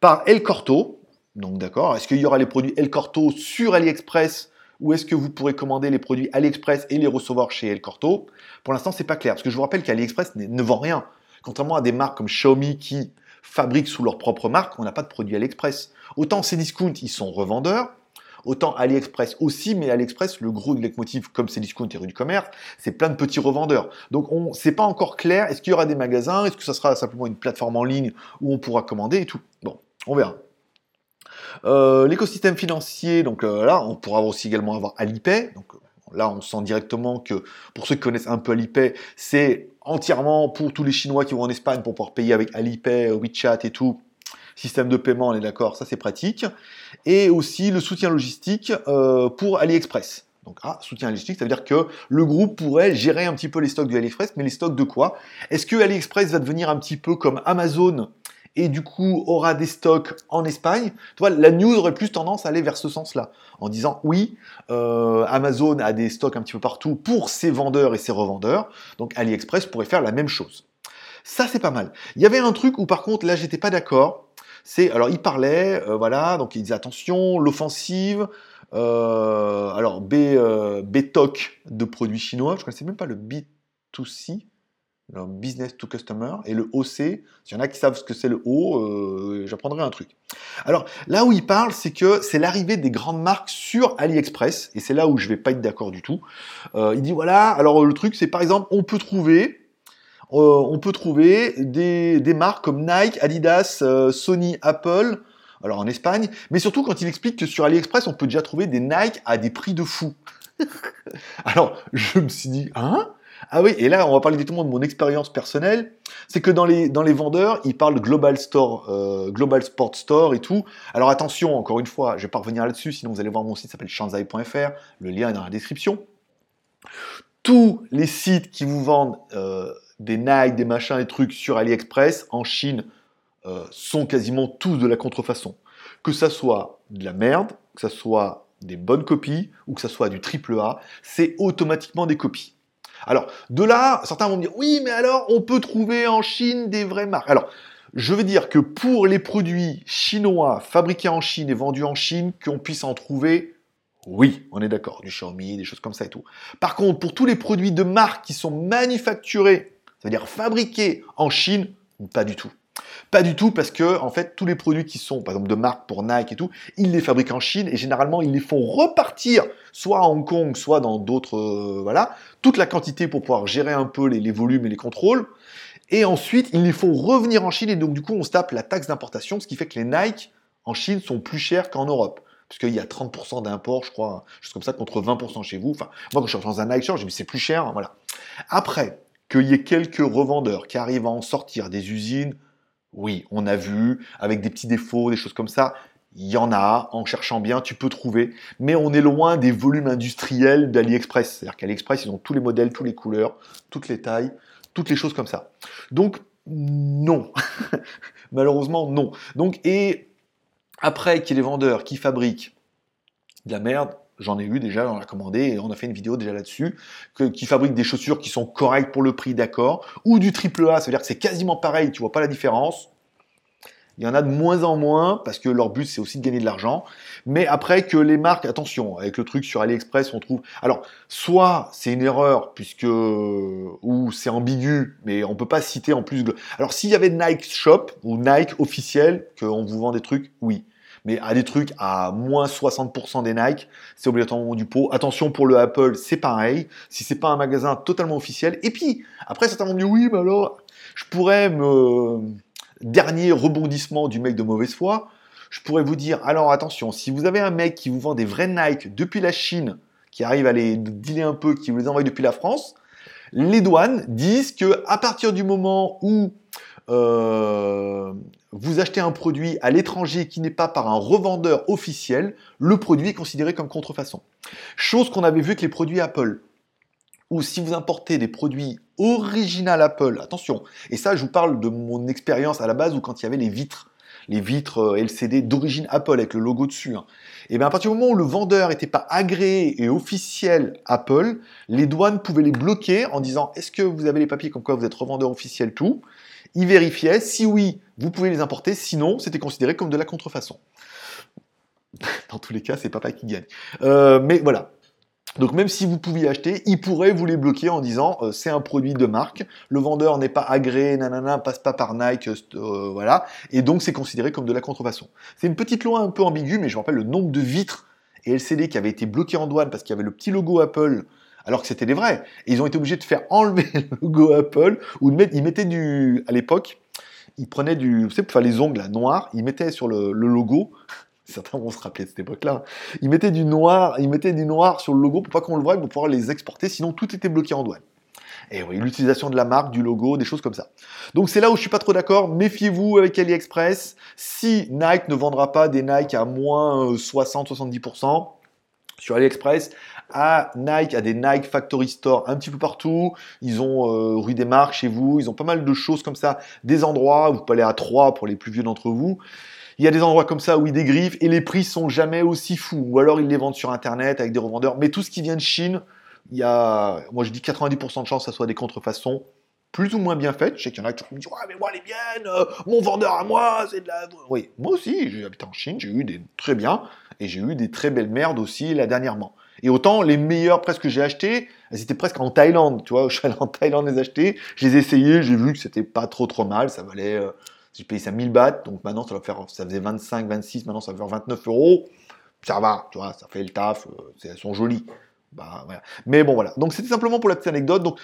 par El Corto, donc d'accord, est-ce qu'il y aura les produits El Corto sur AliExpress ou est-ce que vous pourrez commander les produits AliExpress et les recevoir chez El Corto? Pour l'instant, c'est pas clair, parce que je vous rappelle qu'AliExpress ne vend rien, contrairement à des marques comme Xiaomi qui fabriquent sous leur propre marque, on n'a pas de produits AliExpress. Autant ces discounts, ils sont revendeurs, Autant AliExpress aussi, mais AliExpress, le gros de l'écomotive, comme c'est discount et rue du commerce, c'est plein de petits revendeurs. Donc on c'est pas encore clair, est-ce qu'il y aura des magasins, est-ce que ça sera simplement une plateforme en ligne où on pourra commander et tout. Bon, on verra. Euh, l'écosystème financier, donc euh, là, on pourra aussi également avoir Alipay. Donc là, on sent directement que pour ceux qui connaissent un peu Alipay, c'est entièrement pour tous les Chinois qui vont en Espagne pour pouvoir payer avec Alipay, WeChat et tout système de paiement, on est d'accord, ça c'est pratique. Et aussi le soutien logistique euh, pour AliExpress. Donc, ah, soutien logistique, ça veut dire que le groupe pourrait gérer un petit peu les stocks de AliExpress, mais les stocks de quoi? Est-ce que AliExpress va devenir un petit peu comme Amazon et du coup aura des stocks en Espagne? Tu vois, la news aurait plus tendance à aller vers ce sens-là, en disant oui, euh, Amazon a des stocks un petit peu partout pour ses vendeurs et ses revendeurs, donc AliExpress pourrait faire la même chose. Ça, c'est pas mal. Il y avait un truc où par contre, là, j'étais pas d'accord c'est alors il parlait, euh, voilà, donc il disait attention, l'offensive. Euh, alors B, euh, BTOC de produits chinois, je ne connaissais même pas le B2C, le business to customer, et le OC. S'il y en a qui savent ce que c'est le O, j'apprendrai un truc. Alors là où il parle, c'est que c'est l'arrivée des grandes marques sur AliExpress, et c'est là où je vais pas être d'accord du tout. il dit voilà, alors le truc c'est par exemple, on peut trouver euh, on peut trouver des, marques comme Nike, Adidas, euh, Sony, Apple, alors en Espagne, mais surtout quand il explique que sur AliExpress, on peut déjà trouver des Nike à des prix de fou. alors, je me suis dit, hein? Ah oui, et là, on va parler directement de mon expérience personnelle. C'est que dans les, dans les vendeurs, ils parlent Global Store, euh, Global Sport Store et tout. Alors attention, encore une fois, je vais pas revenir là-dessus, sinon vous allez voir mon site s'appelle shanzai.fr. Le lien est dans la description. Tous les sites qui vous vendent des Nike, des machins, des trucs sur AliExpress en Chine euh, sont quasiment tous de la contrefaçon. Que ça soit de la merde, que ça soit des bonnes copies ou que ça soit du triple A, c'est automatiquement des copies. Alors, de là, certains vont me dire, oui, mais alors, on peut trouver en Chine des vraies marques. Alors, je veux dire que pour les produits chinois fabriqués en Chine et vendus en Chine, qu'on puisse en trouver, oui, on est d'accord, du Xiaomi, des choses comme ça et tout. Par contre, pour tous les produits de marque qui sont manufacturés ça veut dire fabriqué en Chine Pas du tout. Pas du tout parce que en fait tous les produits qui sont par exemple de marque pour Nike et tout, ils les fabriquent en Chine et généralement ils les font repartir soit à Hong Kong, soit dans d'autres euh, voilà, toute la quantité pour pouvoir gérer un peu les, volumes et les contrôles. Et ensuite ils les font revenir en Chine et donc du coup on se tape la taxe d'importation, ce qui fait que les Nike en Chine sont plus chers qu'en Europe parce qu'il y a 30% d'import, je crois, juste comme ça, contre 20% chez vous. Enfin, moi, quand je suis dans un Nike Shop, je me dis, c'est plus cher, hein, voilà. Après, qu'il y ait quelques revendeurs qui arrivent à en sortir des usines, oui, on a vu, avec des petits défauts, des choses comme ça, Il y en a, en cherchant bien, tu peux trouver, mais on est loin des volumes industriels d'AliExpress. C'est-à-dire qu'AliExpress, ils ont tous les modèles, toutes les couleurs, toutes les tailles, toutes les choses comme ça. Donc, non. Malheureusement, non. Donc, et après qu'il y ait les vendeurs qui fabriquent de la merde, j'en ai eu déjà, on l'a commandé et on a fait une vidéo déjà là-dessus, qui fabriquent des chaussures qui sont correctes pour le prix, d'accord, ou du triple A, ça veut dire que c'est quasiment pareil, tu vois pas la différence. Il y en a de moins en moins parce que leur but c'est aussi de gagner de l'argent. Mais après que les marques, attention, avec le truc sur AliExpress, on trouve. Alors, soit c'est une erreur puisque ou c'est ambigu, mais on peut pas citer en plus. Alors, s'il y avait Nike Shop ou Nike officiel qu'on vous vend des trucs, oui. Mais à des trucs à moins 60% des Nike, c'est obligatoirement du pot. Attention pour le Apple, c'est pareil. Si c'est pas un magasin totalement officiel. Et puis, après, certains vont dire oui, mais alors, je pourrais me dernier rebondissement du mec de mauvaise foi, je pourrais vous dire, alors attention, si vous avez un mec qui vous vend des vrais Nike depuis la Chine, qui arrive à les dealer un peu, qui vous les envoie depuis la France, les douanes disent que à partir du moment où euh, vous achetez un produit à l'étranger qui n'est pas par un revendeur officiel, le produit est considéré comme contrefaçon. Chose qu'on avait vu avec les produits Apple ou si vous importez des produits original Apple, attention, et ça je vous parle de mon expérience à la base où quand il y avait les vitres, les vitres euh, LCD d'origine Apple avec le logo dessus, hein. et bien à partir du moment où le vendeur n'était pas agréé et officiel Apple, les douanes pouvaient les bloquer en disant est-ce que vous avez les papiers comme quoi vous êtes revendeur officiel tout? Ils vérifiaient, si oui, vous pouvez les importer, sinon c'était considéré comme de la contrefaçon. Dans tous les cas, c'est papa qui gagne. Euh, mais voilà, donc même si vous pouviez acheter, il pourrait vous les bloquer en disant euh, c'est un produit de marque, le vendeur n'est pas agréé, nanana, passe pas par Nike, euh, voilà, et donc c'est considéré comme de la contrefaçon. C'est une petite loi un peu ambiguë, mais je vous rappelle le nombre de vitres et LCD qui avaient été bloqués en douane parce qu'il y avait le petit logo Apple, alors que c'était des vrais. Ils ont été obligés de faire enlever le logo Apple, ou de mettre, ils mettaient du, à l'époque, ils prenaient du, vous savez, les ongles noirs, ils mettaient sur le logo certains vont se rappeler de cette époque-là. Ils mettaient du noir, ils mettaient du noir sur le logo pour pas qu'on le voie, pour pouvoir les exporter, sinon tout était bloqué en douane. Et oui, l'utilisation de la marque, du logo, des choses comme ça. Donc c'est là où je suis pas trop d'accord. Méfiez-vous avec AliExpress. Si Nike ne vendra pas des Nike à moins 60-70% euh, sur AliExpress, à Nike, à des Nike Factory Store un petit peu partout. Ils ont euh, rue des Marques chez vous. Ils ont pas mal de choses comme ça, des endroits. Vous pouvez aller à Troyes pour les plus vieux d'entre vous. Il y a des endroits comme ça où ils dégriffent et les prix sont jamais aussi fous. Ou alors ils les vendent sur Internet avec des revendeurs. Mais tout ce qui vient de Chine, il y a, moi je dis 90% de chance que ça soit des contrefaçons plus ou moins bien faites. Je sais qu'il y en a qui me disent Ouais, mais moi, les miennes, euh, mon vendeur à moi, c'est de la. Oui, moi aussi, j'ai habité en Chine, j'ai eu des très bien et j'ai eu des très belles merdes aussi là dernièrement. Et autant les meilleures presque que j'ai achetées, elles étaient presque en Thaïlande, tu vois. Je suis allé en Thaïlande les acheter, je les ai essayées, j'ai vu que c'était pas trop trop mal, ça valait. Euh, j'ai payé ça 1000 bahts, donc maintenant ça va faire, ça faisait 25, 26, maintenant ça va faire 29 euros. Ça va, tu vois, ça fait le taf, euh, elles sont jolies. Bah, Mais bon, voilà. Donc c'était simplement pour la petite anecdote. Donc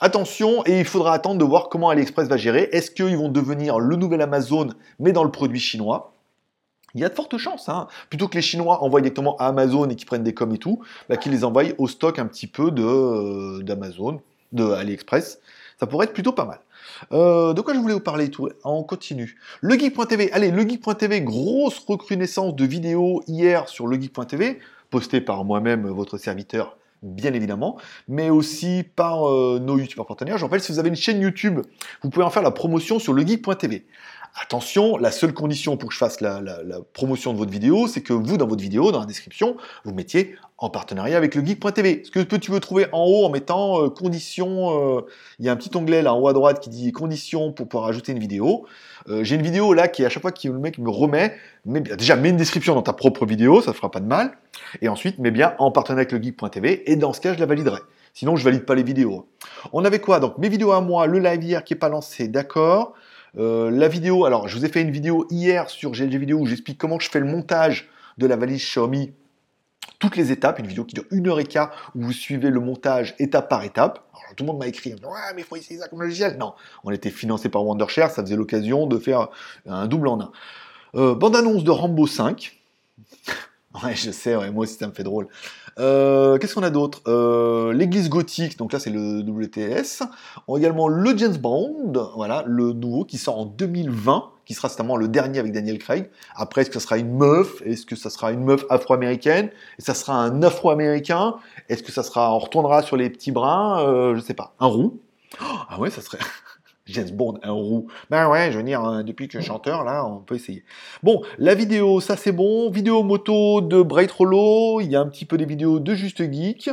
attention, et il faudra attendre de voir comment AliExpress va gérer. Est-ce qu'ils vont devenir le nouvel Amazon, mais dans le produit chinois? Il y a de fortes chances, hein. plutôt que les Chinois envoient directement à Amazon et qu'ils prennent des coms et tout, bah, qu'ils les envoient au stock un petit peu euh, d'Amazon, de, AliExpress. Ça pourrait être plutôt pas mal. Euh, de quoi je voulais vous parler tout On continue. Legeek.tv. Allez, Legeek.tv, grosse recrudescence de vidéos hier sur Legeek.tv, postée par moi-même, votre serviteur, bien évidemment, mais aussi par euh, nos youtubeurs partenaires. Je rappelle, si vous avez une chaîne YouTube, vous pouvez en faire la promotion sur legeek.tv. Attention, la seule condition pour que je fasse la, promotion de votre vidéo, c'est que vous, dans votre vidéo, dans la description, vous mettiez en partenariat avec le geek.tv. Ce que tu veux trouver en haut en mettant euh, conditions, euh, il y a un petit onglet là en haut à droite qui dit conditions pour pouvoir ajouter une vidéo. Euh, j'ai une vidéo là qui à chaque fois que le mec me remet, mais déjà mets une description dans ta propre vidéo, ça fera pas de mal. Et ensuite mets bien en partenariat avec le geek.tv et dans ce cas je la validerai. Sinon je valide pas les vidéos. On avait quoi? Donc mes vidéos à moi, le live hier qui est pas lancé, d'accord. Euh, la vidéo, alors je vous ai fait une vidéo hier sur GLG Vidéo où j'explique comment je fais le montage de la valise Xiaomi toutes les étapes, une vidéo qui dure une heure et quart où vous suivez le montage étape par étape. Tout le monde m'a écrit, ouais, mais il faut essayer ça comme logiciel. Non, on était financé par Wondershare, ça faisait l'occasion de faire un double en un. Euh, bande annonce de Rambo 5. Ouais, je sais, moi aussi ça me fait drôle. Euh, qu'est-ce qu'on a d'autre? Euh, L'église gothique, donc là c'est le WTS. On a également le James Bond, voilà, le nouveau qui sort en 2020, qui sera certainement le dernier avec Daniel Craig. Après, est-ce que ça sera une meuf? Est-ce que ça sera une meuf afro-américaine? Et ça sera un afro-américain? Est-ce que ça sera, on retournera sur les petits brins euh, Je sais pas. Un roux? Ah ouais, ça serait. James Bond, un roux. Ben ouais, je veux dire, hein, depuis que je chanteur, là, on peut essayer. Bon, la vidéo, ça c'est bon. Vidéo moto de Bright Rollo. Il y a un petit peu des vidéos de Juste Geek.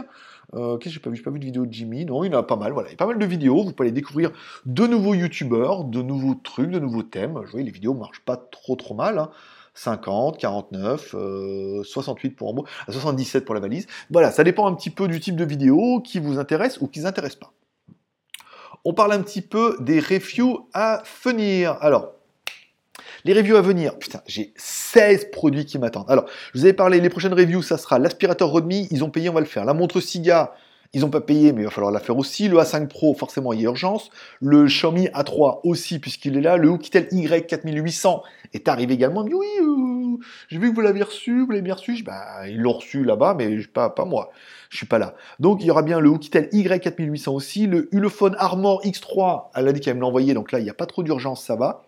Euh, Qu'est-ce que j'ai pas vu? J'ai pas vu de vidéo de Jimmy. Non, il y en a pas mal. Voilà, il y a pas mal de vidéos. Vous pouvez aller découvrir de nouveaux youtubeurs, de nouveaux trucs, de nouveaux thèmes. Je vois, les vidéos marchent pas trop trop mal. Hein. 50, 49, 68 pour en beau, 77 pour la valise. Voilà, ça dépend un petit peu du type de vidéo qui vous intéresse ou qui ne vous intéresse pas on parle un petit peu des reviews à venir. Alors, les reviews à venir, putain, j'ai 16 produits qui m'attendent. Alors, je vous avais parlé, les prochaines reviews, ça sera l'aspirateur Rodmi, ils ont payé, on va le faire. La montre Siga, ils n'ont pas payé, mais il va falloir la faire aussi. Le A5 Pro, forcément, il y a urgence. Le Xiaomi A3 aussi, puisqu'il est là. Le Oukitel Y4800 est arrivé également. Mais oui, euh, j'ai vu que vous l'avez reçu, vous l'avez bien reçu. Bah, ils l'ont reçu là-bas, mais pas, pas moi. Je suis pas là. Donc, il y aura bien le Oukitel Y4800 aussi. Le Ulefone Armor X3, elle a dit qu'elle me l'envoyait, donc là, il n'y a pas trop d'urgence, ça va.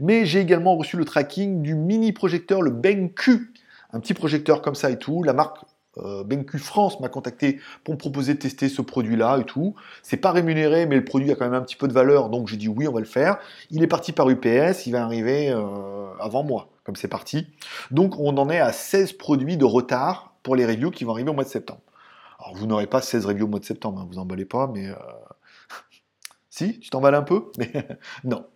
Mais j'ai également reçu le tracking du mini projecteur, le BenQ. Un petit projecteur comme ça et tout. La marque euh, BenQ France m'a contacté pour me proposer de tester ce produit-là et tout. C'est pas rémunéré, mais le produit a quand même un petit peu de valeur, donc j'ai dit oui, on va le faire. Il est parti par UPS, il va arriver euh, avant moi, comme c'est parti. Donc on en est à 16 produits de retard pour les reviews qui vont arriver au mois de septembre. Alors vous n'aurez pas 16 reviews au mois de septembre, hein, vous emballez pas, mais... Euh, si, tu t'emballes un peu non.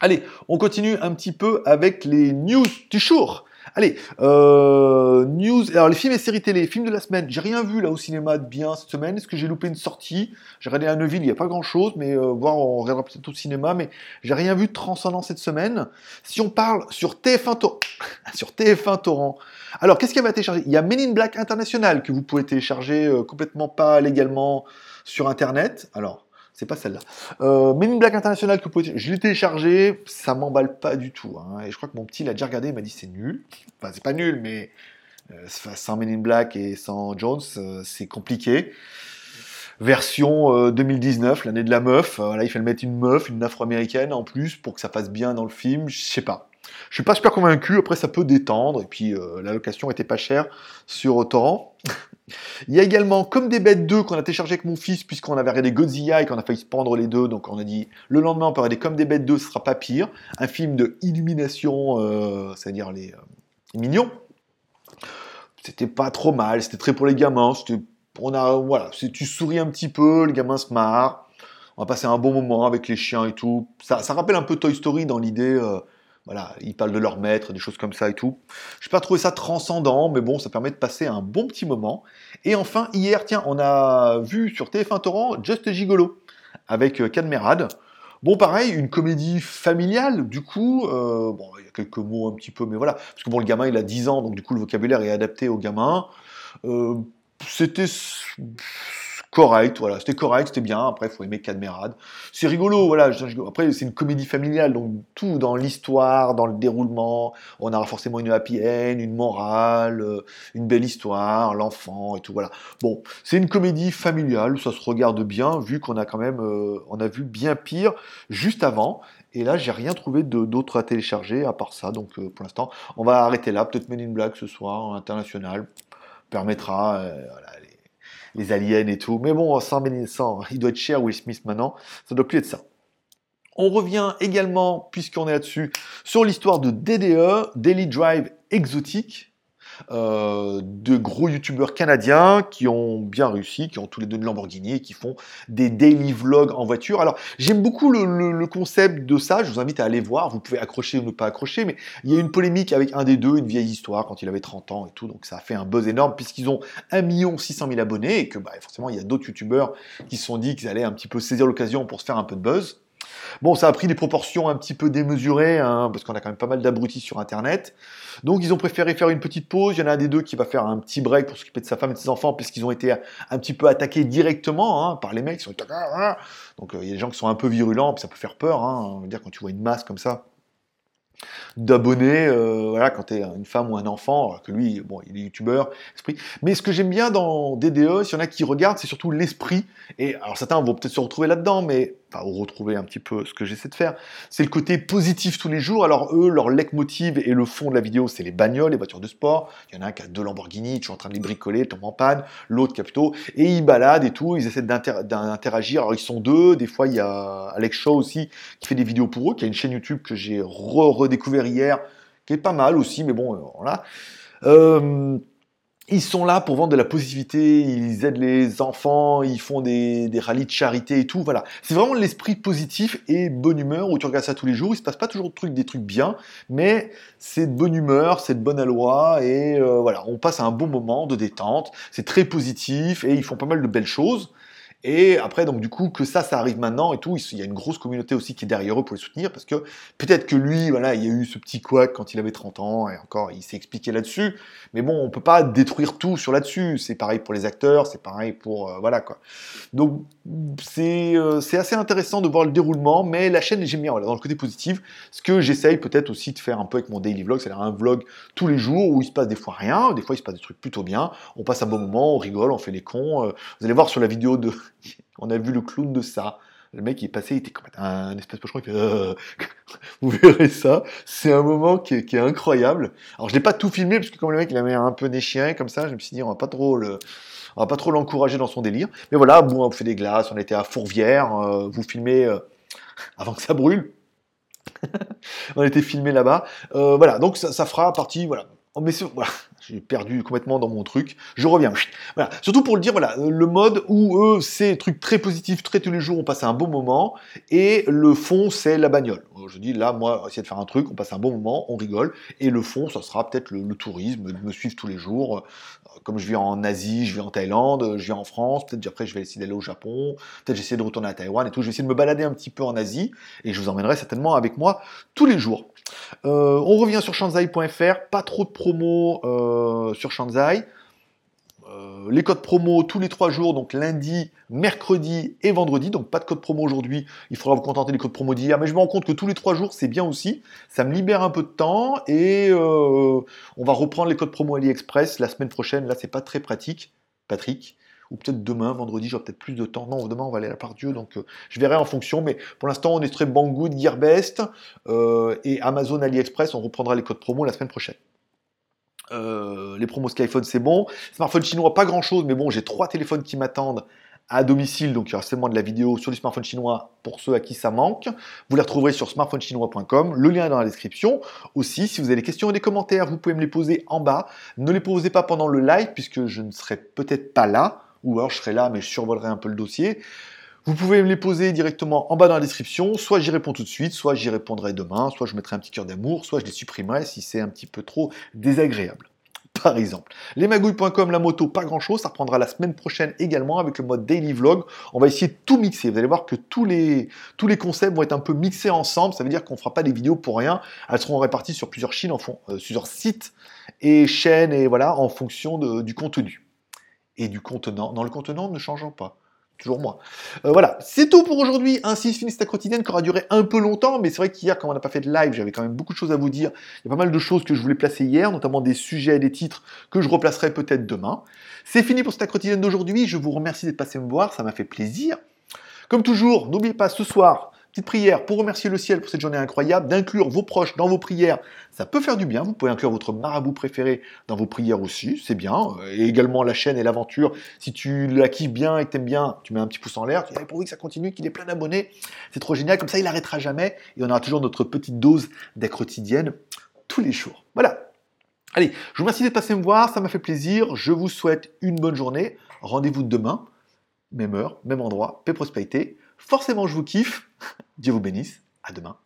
Allez, on continue un petit peu avec les news du jour. Allez, euh, news. Alors les films et séries télé, films de la semaine. J'ai rien vu là au cinéma de bien cette semaine. Est-ce que j'ai loupé une sortie? J'ai regardé à Neuville, il n'y a pas grand-chose, mais euh, voir, on regardera peut-être au cinéma. Mais j'ai rien vu de transcendant cette semaine. Si on parle sur TF1 Torrent, sur TF1 Torrent. Alors qu'est-ce qu'il va télécharger Il y a Men in Black International que vous pouvez télécharger euh, complètement pas légalement sur Internet. Alors c'est pas celle-là. Euh, Men in Black International que vous pouvez... Je l'ai téléchargé, ça m'emballe pas du tout. Hein. Et je crois que mon petit l'a déjà regardé, il m'a dit c'est nul. Enfin, c'est pas nul, mais euh, sans Men in Black et sans Jones, euh, c'est compliqué. Version 2019, l'année de la meuf. Là, il fallait mettre une meuf, une afro-américaine en plus pour que ça fasse bien dans le film. Je sais pas. Je suis pas super convaincu. Après, ça peut détendre. Et puis, la location était pas chère sur Torrent. Il y a également Comme des bêtes 2 qu'on a téléchargé avec mon fils puisqu'on avait regardé Godzilla et qu'on a failli se pendre les deux. Donc on a dit le lendemain on peut regarder Comme des bêtes 2, ce sera pas pire. Un film de illumination, euh, c'est-à-dire les, euh, mignons. C'était pas trop mal, c'était très pour les gamins. On tu souris un petit peu, les gamins se marrent. On va passer un bon moment avec les chiens et tout. Ça, rappelle un peu Toy Story dans l'idée. Euh, voilà, ils parlent de leur maître, des choses comme ça et tout. Je n'ai pas trouvé ça transcendant, mais bon, ça permet de passer un bon petit moment. Et enfin, hier, tiens, on a vu sur TF1 Torrent Just Gigolo avec euh, Cadmerade. Bon, pareil, une comédie familiale, du coup, euh, bon, il y a quelques mots un petit peu, mais voilà, parce que bon, le gamin, il a 10 ans, donc du coup, le vocabulaire est adapté au gamin. Euh, c'était correct, voilà, c'était correct, c'était bien. Après, faut aimer Cadmerade. C'est rigolo, voilà. Après, c'est une comédie familiale, donc tout dans l'histoire, dans le déroulement, on aura forcément une happy end, une morale, euh, une belle histoire, l'enfant et tout, voilà. Bon, c'est une comédie familiale, ça se regarde bien, vu qu'on a quand même, euh, on a vu bien pire juste avant. Et là, j'ai rien trouvé d'autre à télécharger à part ça. Donc, euh, pour l'instant, on va arrêter là. Peut-être mener une blague ce soir, international permettra. voilà, les aliens et tout. Mais bon, sans, sans, il doit être cher Will Smith maintenant, ça doit plus être ça. On revient également, puisqu'on est là-dessus, sur l'histoire de DDE, Daily Drive Exotique, euh, de gros youtubeurs canadiens qui ont bien réussi, qui ont tous les deux une Lamborghini et qui font des daily vlogs en voiture. Alors j'aime beaucoup le, concept de ça, je vous invite à aller voir, vous pouvez accrocher ou ne pas accrocher, mais il y a une polémique avec un des deux, une vieille histoire quand il avait 30 ans et tout, donc ça a fait un buzz énorme puisqu'ils ont 1 600 000 abonnés et que bah, forcément il y a d'autres youtubeurs qui se sont dit qu'ils allaient un petit peu saisir l'occasion pour se faire un peu de buzz. Bon, ça a pris des proportions un petit peu démesurées, hein, parce qu'on a quand même pas mal d'abrutis sur Internet. Donc, ils ont préféré faire une petite pause. Il y en a un des deux qui va faire un petit break pour s'occuper de sa femme et de ses enfants, puisqu'ils ont été un petit peu attaqués directement hein, par les mecs. Sont... Donc, euh, il y a des gens qui sont un peu virulents, puis ça peut faire peur. Hein, dire quand tu vois une masse comme ça. D'abonnés, euh, voilà, quand tu es une femme ou un enfant, alors que lui, bon, il est youtubeur, esprit. Mais ce que j'aime bien dans DDE, s'il y en a qui regardent, c'est surtout l'esprit. Et alors certains vont peut-être se retrouver là-dedans, mais enfin, ou retrouver un petit peu ce que j'essaie de faire. C'est le côté positif tous les jours. Alors eux, leur leitmotiv et le fond de la vidéo, c'est les bagnoles, les voitures de sport. Il y en a un qui a deux Lamborghini, tu es en train de les bricoler, tombe en panne. L'autre qui a et ils baladent et tout. Ils essaient d'interagir. Alors ils sont deux. Des fois, il y a Alex Shaw aussi qui fait des vidéos pour eux, qui a une chaîne YouTube que j'ai redécouvert hier, qui est pas mal aussi, mais bon, euh, voilà. Euh, ils sont là pour vendre de la positivité, ils aident les enfants, ils font des, des rallyes de charité et tout. Voilà, c'est vraiment l'esprit positif et bonne humeur où tu regardes ça tous les jours. Il se passe pas toujours de des trucs bien, mais c'est de bonne humeur, c'est de bonne aloi et euh, voilà, on passe un bon moment de détente. C'est très positif et ils font pas mal de belles choses. Et après, donc du coup, que ça, ça arrive maintenant et tout, il y a une grosse communauté aussi qui est derrière eux pour les soutenir, parce que peut-être que lui, voilà, il y a eu ce petit couac quand il avait 30 ans, et encore, il s'est expliqué là-dessus, mais bon, on peut pas détruire tout sur là-dessus, c'est pareil pour les acteurs, c'est pareil pour, euh, voilà, quoi. Donc, c'est euh, assez intéressant de voir le déroulement, mais la chaîne, j'aime bien, voilà, dans le côté positif, ce que j'essaye peut-être aussi de faire un peu avec mon daily vlog, c'est-à-dire un vlog tous les jours où il se passe des fois rien, des fois il se passe des trucs plutôt bien, on passe un bon moment, on rigole, on fait les cons, euh, vous allez voir sur la vidéo de on a vu le clown de ça. Le mec, il est passé, il était comme un espèce de pocheron, il euh, Vous verrez ça. C'est un moment qui est, incroyable. Alors, je l'ai pas tout filmé, parce que comme le mec, il avait un peu déchiré, comme ça, je me suis dit, on va pas trop va pas trop l'encourager dans son délire. Mais voilà, bon, on fait des glaces, on était à Fourvière, euh, vous filmez euh, avant que ça brûle. on était filmé là-bas. voilà, donc ça, ça fera partie, voilà, Oh, mais voilà, j'ai perdu complètement dans mon truc. Je reviens. Voilà. Surtout pour le dire, voilà, le mode où eux, c'est truc très positif, très tous les jours, on passe un bon moment, et le fond, c'est la bagnole. Je dis là, moi, essayer de faire un truc, on passe un bon moment, on rigole, et le fond, ça sera peut-être le, tourisme, de me suivre tous les jours. Comme je vis en Asie, je vis en Thaïlande, je vis en France, peut-être après je vais essayer d'aller au Japon, peut-être j'essaie de retourner à Taïwan et tout. Je vais essayer de me balader un petit peu en Asie, et je vous emmènerai certainement avec moi tous les jours. Euh, on revient sur shanzai.fr, pas trop de promos euh, sur Shanzai. Euh, les codes promo tous les trois jours, donc lundi, mercredi et vendredi. Donc pas de code promo aujourd'hui, il faudra vous contenter des codes promo d'hier. Mais je me rends compte que tous les trois jours, c'est bien aussi. Ça me libère un peu de temps et on va reprendre les codes promo AliExpress la semaine prochaine. Là, c'est pas très pratique, Patrick ou peut-être demain, vendredi, j'aurai peut-être plus de temps. Non, demain, on va aller à la part Dieu, donc euh, je verrai en fonction. Mais pour l'instant, on est très Banggood, Gearbest euh, et Amazon AliExpress. On reprendra les codes promo la semaine prochaine. Euh, les promos Skyphone, c'est bon. Smartphone chinois, pas grand chose, mais bon, j'ai trois téléphones qui m'attendent à domicile, donc il y aura seulement de la vidéo sur les smartphones chinois pour ceux à qui ça manque. Vous les retrouverez sur smartphonechinois.com, le lien est dans la description. Aussi, si vous avez des questions et des commentaires, vous pouvez me les poser en bas. Ne les posez pas pendant le live, puisque je ne serai peut-être pas là ou alors je serai là, mais je survolerai un peu le dossier. Vous pouvez me les poser directement en bas dans la description, soit j'y réponds tout de suite, soit j'y répondrai demain, soit je mettrai un petit cœur d'amour, soit je les supprimerai si c'est un petit peu trop désagréable. Par exemple. Lesmagouilles.com, la moto, pas grand chose, ça reprendra la semaine prochaine également avec le mode daily vlog. On va essayer de tout mixer. Vous allez voir que tous les, tous les concepts vont être un peu mixés ensemble. Ça veut dire qu'on ne fera pas des vidéos pour rien. Elles seront réparties sur plusieurs euh, sites et chaînes et voilà, en fonction du contenu et du contenant. Dans le contenant ne changeant pas. Toujours moi. Euh, voilà, c'est tout pour aujourd'hui. Ainsi se finit cette quotidienne qui aura duré un peu longtemps, mais c'est vrai qu'hier, quand on n'a pas fait de live, j'avais quand même beaucoup de choses à vous dire. Il y a pas mal de choses que je voulais placer hier, notamment des sujets et des titres que je replacerai peut-être demain. C'est fini pour cette quotidienne d'aujourd'hui. Je vous remercie d'être passé me voir, ça m'a fait plaisir. Comme toujours, n'oubliez pas ce soir, Petite prière pour remercier le ciel pour cette journée incroyable, d'inclure vos proches dans vos prières, ça peut faire du bien. Vous pouvez inclure votre marabout préféré dans vos prières aussi, c'est bien. Et également la chaîne et l'aventure. Si tu la kiffes bien et que t'aimes bien, tu mets un petit pouce en l'air. Tu dis, pourvu que ça continue, qu'il ait plein d'abonnés. C'est trop génial. Comme ça, il n'arrêtera jamais. Et on aura toujours notre petite dose d'aide quotidienne tous les jours. Voilà. Allez, je vous remercie d'être passé me voir. Ça m'a fait plaisir. Je vous souhaite une bonne journée. Rendez-vous demain. Même heure, même endroit. Paix, prospérité. Forcément, je vous kiffe. Dieu vous bénisse. À demain.